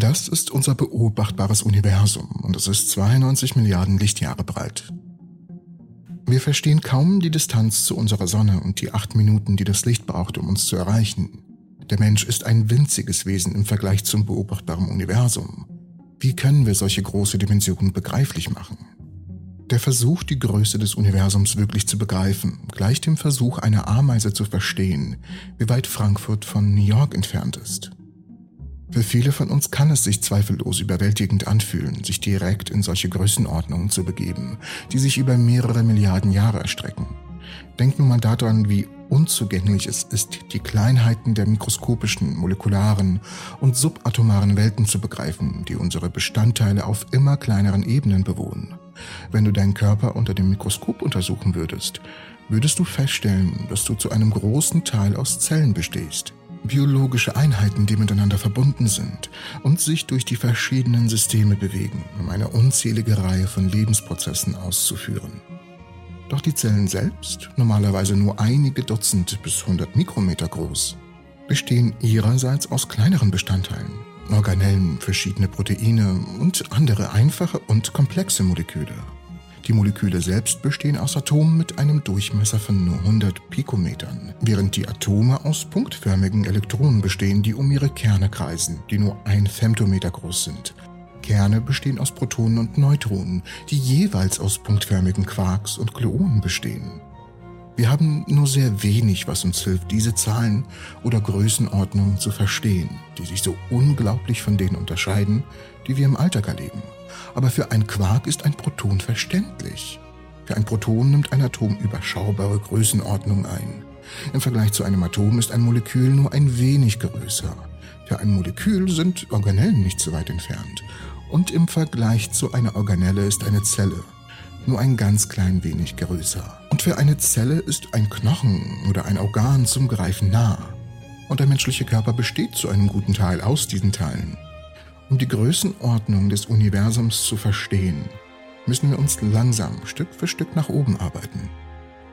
Das ist unser beobachtbares Universum und es ist 92 Milliarden Lichtjahre breit. Wir verstehen kaum die Distanz zu unserer Sonne und die acht Minuten, die das Licht braucht, um uns zu erreichen. Der Mensch ist ein winziges Wesen im Vergleich zum beobachtbaren Universum. Wie können wir solche große Dimensionen begreiflich machen? Der Versuch, die Größe des Universums wirklich zu begreifen, gleicht dem Versuch einer Ameise zu verstehen, wie weit Frankfurt von New York entfernt ist. Für viele von uns kann es sich zweifellos überwältigend anfühlen, sich direkt in solche Größenordnungen zu begeben, die sich über mehrere Milliarden Jahre erstrecken. Denk nun mal daran, wie unzugänglich es ist, die Kleinheiten der mikroskopischen, molekularen und subatomaren Welten zu begreifen, die unsere Bestandteile auf immer kleineren Ebenen bewohnen. Wenn du deinen Körper unter dem Mikroskop untersuchen würdest, würdest du feststellen, dass du zu einem großen Teil aus Zellen bestehst biologische Einheiten, die miteinander verbunden sind und sich durch die verschiedenen Systeme bewegen, um eine unzählige Reihe von Lebensprozessen auszuführen. Doch die Zellen selbst, normalerweise nur einige Dutzend bis hundert Mikrometer groß, bestehen ihrerseits aus kleineren Bestandteilen, Organellen, verschiedene Proteine und andere einfache und komplexe Moleküle. Die Moleküle selbst bestehen aus Atomen mit einem Durchmesser von nur 100 Pikometern, während die Atome aus punktförmigen Elektronen bestehen, die um ihre Kerne kreisen, die nur ein Femtometer groß sind. Kerne bestehen aus Protonen und Neutronen, die jeweils aus punktförmigen Quarks und Gluonen bestehen. Wir haben nur sehr wenig, was uns hilft, diese Zahlen oder Größenordnungen zu verstehen, die sich so unglaublich von denen unterscheiden, die wir im Alltag erleben aber für ein Quark ist ein Proton verständlich. Für ein Proton nimmt ein Atom überschaubare Größenordnung ein. Im Vergleich zu einem Atom ist ein Molekül nur ein wenig größer. Für ein Molekül sind Organellen nicht so weit entfernt. Und im Vergleich zu einer Organelle ist eine Zelle nur ein ganz klein wenig größer. Und für eine Zelle ist ein Knochen oder ein Organ zum Greifen nah. Und der menschliche Körper besteht zu einem guten Teil aus diesen Teilen. Um die Größenordnung des Universums zu verstehen, müssen wir uns langsam Stück für Stück nach oben arbeiten.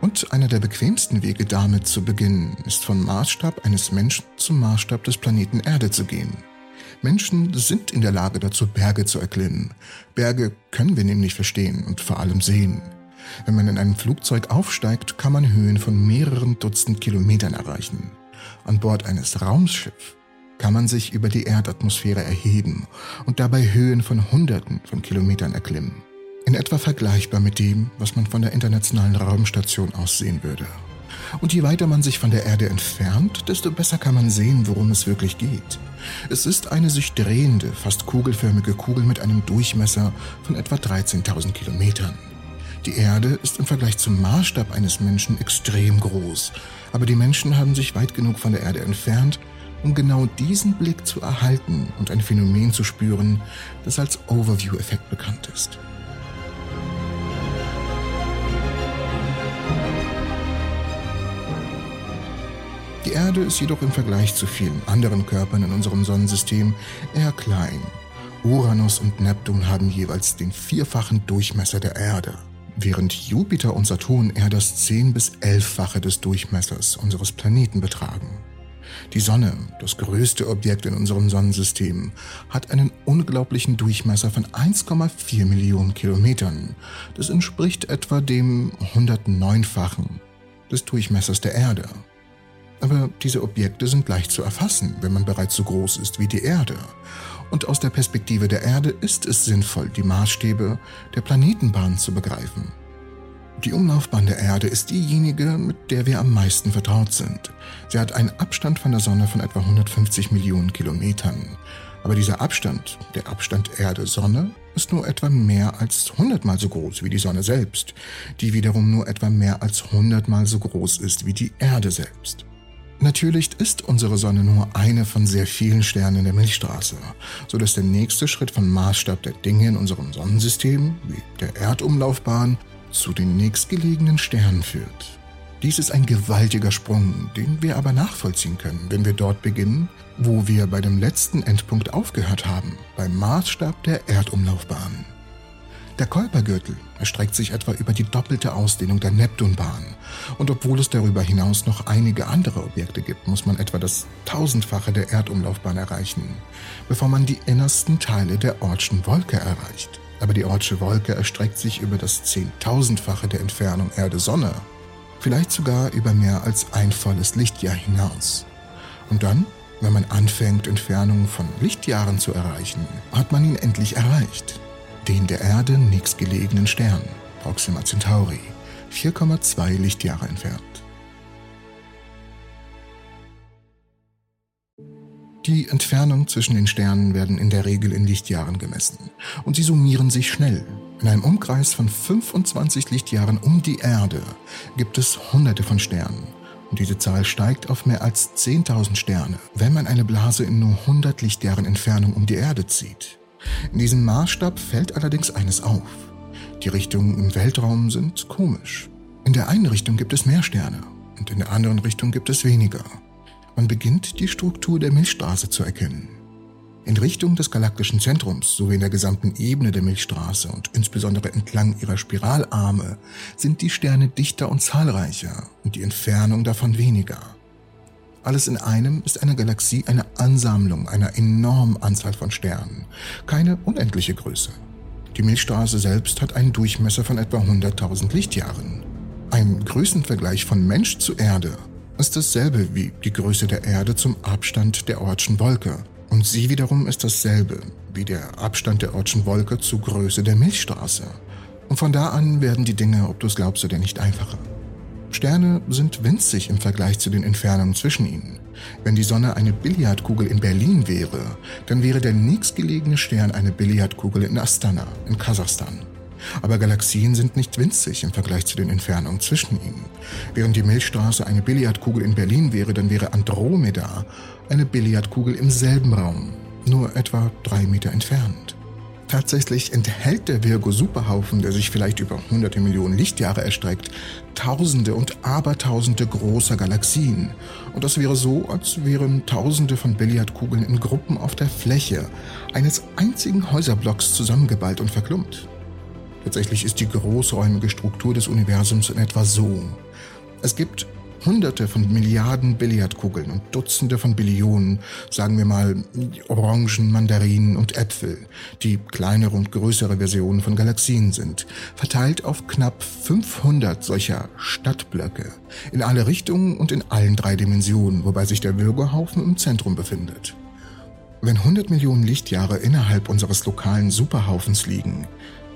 Und einer der bequemsten Wege damit zu beginnen, ist vom Maßstab eines Menschen zum Maßstab des Planeten Erde zu gehen. Menschen sind in der Lage dazu, Berge zu erklimmen. Berge können wir nämlich verstehen und vor allem sehen. Wenn man in ein Flugzeug aufsteigt, kann man Höhen von mehreren Dutzend Kilometern erreichen. An Bord eines Raumschiffs kann man sich über die Erdatmosphäre erheben und dabei Höhen von Hunderten von Kilometern erklimmen. In etwa vergleichbar mit dem, was man von der internationalen Raumstation aus sehen würde. Und je weiter man sich von der Erde entfernt, desto besser kann man sehen, worum es wirklich geht. Es ist eine sich drehende, fast kugelförmige Kugel mit einem Durchmesser von etwa 13.000 Kilometern. Die Erde ist im Vergleich zum Maßstab eines Menschen extrem groß, aber die Menschen haben sich weit genug von der Erde entfernt, um genau diesen Blick zu erhalten und ein Phänomen zu spüren, das als Overview-Effekt bekannt ist. Die Erde ist jedoch im Vergleich zu vielen anderen Körpern in unserem Sonnensystem eher klein. Uranus und Neptun haben jeweils den vierfachen Durchmesser der Erde, während Jupiter und Saturn eher das zehn bis elffache des Durchmessers unseres Planeten betragen. Die Sonne, das größte Objekt in unserem Sonnensystem, hat einen unglaublichen Durchmesser von 1,4 Millionen Kilometern. Das entspricht etwa dem 109-fachen des Durchmessers der Erde. Aber diese Objekte sind leicht zu erfassen, wenn man bereits so groß ist wie die Erde. Und aus der Perspektive der Erde ist es sinnvoll, die Maßstäbe der Planetenbahn zu begreifen. Die Umlaufbahn der Erde ist diejenige, mit der wir am meisten vertraut sind. Sie hat einen Abstand von der Sonne von etwa 150 Millionen Kilometern. Aber dieser Abstand, der Abstand Erde-Sonne, ist nur etwa mehr als 100 mal so groß wie die Sonne selbst, die wiederum nur etwa mehr als 100 mal so groß ist wie die Erde selbst. Natürlich ist unsere Sonne nur eine von sehr vielen Sternen in der Milchstraße, so dass der nächste Schritt vom Maßstab der Dinge in unserem Sonnensystem, wie der Erdumlaufbahn, zu den nächstgelegenen Sternen führt. Dies ist ein gewaltiger Sprung, den wir aber nachvollziehen können, wenn wir dort beginnen, wo wir bei dem letzten Endpunkt aufgehört haben, beim Maßstab der Erdumlaufbahn. Der Kuipergürtel erstreckt sich etwa über die doppelte Ausdehnung der Neptunbahn. Und obwohl es darüber hinaus noch einige andere Objekte gibt, muss man etwa das Tausendfache der Erdumlaufbahn erreichen, bevor man die innersten Teile der Ortschen Wolke erreicht. Aber die Ortsche Wolke erstreckt sich über das Zehntausendfache der Entfernung Erde-Sonne, vielleicht sogar über mehr als ein volles Lichtjahr hinaus. Und dann, wenn man anfängt, Entfernungen von Lichtjahren zu erreichen, hat man ihn endlich erreicht den der Erde nächstgelegenen Stern, Proxima Centauri, 4,2 Lichtjahre entfernt. Die Entfernung zwischen den Sternen werden in der Regel in Lichtjahren gemessen und sie summieren sich schnell. In einem Umkreis von 25 Lichtjahren um die Erde gibt es hunderte von Sternen und diese Zahl steigt auf mehr als 10.000 Sterne, wenn man eine Blase in nur 100 Lichtjahren Entfernung um die Erde zieht. In diesem Maßstab fällt allerdings eines auf. Die Richtungen im Weltraum sind komisch. In der einen Richtung gibt es mehr Sterne und in der anderen Richtung gibt es weniger. Man beginnt die Struktur der Milchstraße zu erkennen. In Richtung des galaktischen Zentrums sowie in der gesamten Ebene der Milchstraße und insbesondere entlang ihrer Spiralarme sind die Sterne dichter und zahlreicher und die Entfernung davon weniger. Alles in einem ist eine Galaxie eine Ansammlung einer enormen Anzahl von Sternen, keine unendliche Größe. Die Milchstraße selbst hat einen Durchmesser von etwa 100.000 Lichtjahren. Ein Größenvergleich von Mensch zu Erde ist dasselbe wie die Größe der Erde zum Abstand der Ortschen Wolke. Und sie wiederum ist dasselbe wie der Abstand der Ortschen Wolke zur Größe der Milchstraße. Und von da an werden die Dinge, ob du es glaubst oder nicht, einfacher. Sterne sind winzig im Vergleich zu den Entfernungen zwischen ihnen. Wenn die Sonne eine Billardkugel in Berlin wäre, dann wäre der nächstgelegene Stern eine Billardkugel in Astana, in Kasachstan. Aber Galaxien sind nicht winzig im Vergleich zu den Entfernungen zwischen ihnen. Während die Milchstraße eine Billardkugel in Berlin wäre, dann wäre Andromeda eine Billardkugel im selben Raum, nur etwa drei Meter entfernt. Tatsächlich enthält der Virgo-Superhaufen, der sich vielleicht über hunderte Millionen Lichtjahre erstreckt, Tausende und Abertausende großer Galaxien. Und das wäre so, als wären Tausende von Billardkugeln in Gruppen auf der Fläche eines einzigen Häuserblocks zusammengeballt und verklumpt. Tatsächlich ist die großräumige Struktur des Universums in etwa so. Es gibt Hunderte von Milliarden Billardkugeln und Dutzende von Billionen, sagen wir mal Orangen, Mandarinen und Äpfel, die kleinere und größere Versionen von Galaxien sind, verteilt auf knapp 500 solcher Stadtblöcke in alle Richtungen und in allen drei Dimensionen, wobei sich der Würgehaufen im Zentrum befindet. Wenn 100 Millionen Lichtjahre innerhalb unseres lokalen Superhaufens liegen,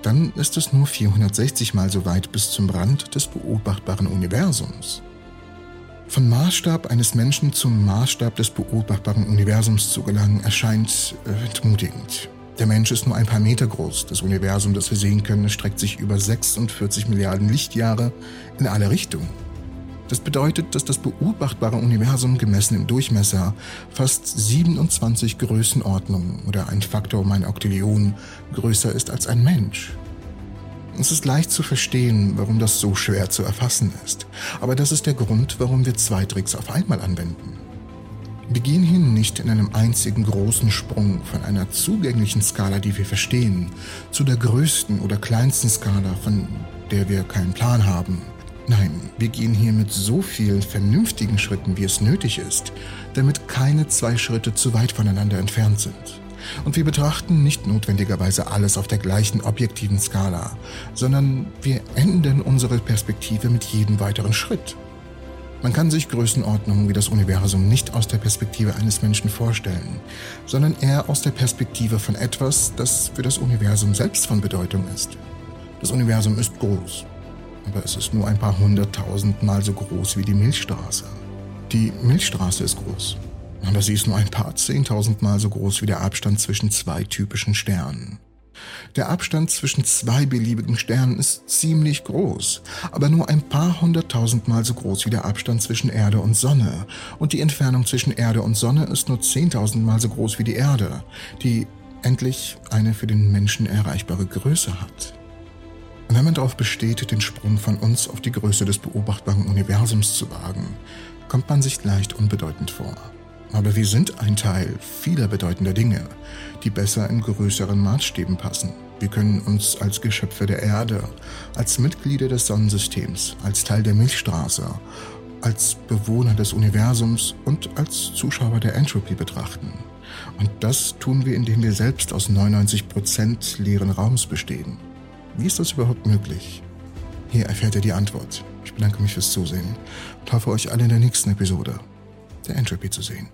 dann ist es nur 460 mal so weit bis zum Rand des beobachtbaren Universums. Von Maßstab eines Menschen zum Maßstab des beobachtbaren Universums zu gelangen, erscheint äh, entmutigend. Der Mensch ist nur ein paar Meter groß. Das Universum, das wir sehen können, streckt sich über 46 Milliarden Lichtjahre in alle Richtungen. Das bedeutet, dass das beobachtbare Universum gemessen im Durchmesser fast 27 Größenordnungen oder ein Faktor um ein Oktillion größer ist als ein Mensch. Es ist leicht zu verstehen, warum das so schwer zu erfassen ist. Aber das ist der Grund, warum wir zwei Tricks auf einmal anwenden. Wir gehen hin nicht in einem einzigen großen Sprung von einer zugänglichen Skala, die wir verstehen, zu der größten oder kleinsten Skala, von der wir keinen Plan haben. Nein, wir gehen hier mit so vielen vernünftigen Schritten, wie es nötig ist, damit keine zwei Schritte zu weit voneinander entfernt sind. Und wir betrachten nicht notwendigerweise alles auf der gleichen objektiven Skala, sondern wir ändern unsere Perspektive mit jedem weiteren Schritt. Man kann sich Größenordnungen wie das Universum nicht aus der Perspektive eines Menschen vorstellen, sondern eher aus der Perspektive von etwas, das für das Universum selbst von Bedeutung ist. Das Universum ist groß, aber es ist nur ein paar hunderttausend Mal so groß wie die Milchstraße. Die Milchstraße ist groß, aber sie ist nur ein paar zehntausend Mal so groß wie der Abstand zwischen zwei typischen Sternen. Der Abstand zwischen zwei beliebigen Sternen ist ziemlich groß, aber nur ein paar hunderttausend Mal so groß wie der Abstand zwischen Erde und Sonne. Und die Entfernung zwischen Erde und Sonne ist nur zehntausend Mal so groß wie die Erde, die endlich eine für den Menschen erreichbare Größe hat. Und wenn man darauf besteht, den Sprung von uns auf die Größe des beobachtbaren Universums zu wagen, kommt man sich leicht unbedeutend vor. Aber wir sind ein Teil vieler bedeutender Dinge, die besser in größeren Maßstäben passen. Wir können uns als Geschöpfe der Erde, als Mitglieder des Sonnensystems, als Teil der Milchstraße, als Bewohner des Universums und als Zuschauer der Entropy betrachten. Und das tun wir, indem wir selbst aus 99% leeren Raums bestehen. Wie ist das überhaupt möglich? Hier erfährt ihr die Antwort. Ich bedanke mich fürs Zusehen und hoffe euch alle in der nächsten Episode der Entropy zu sehen.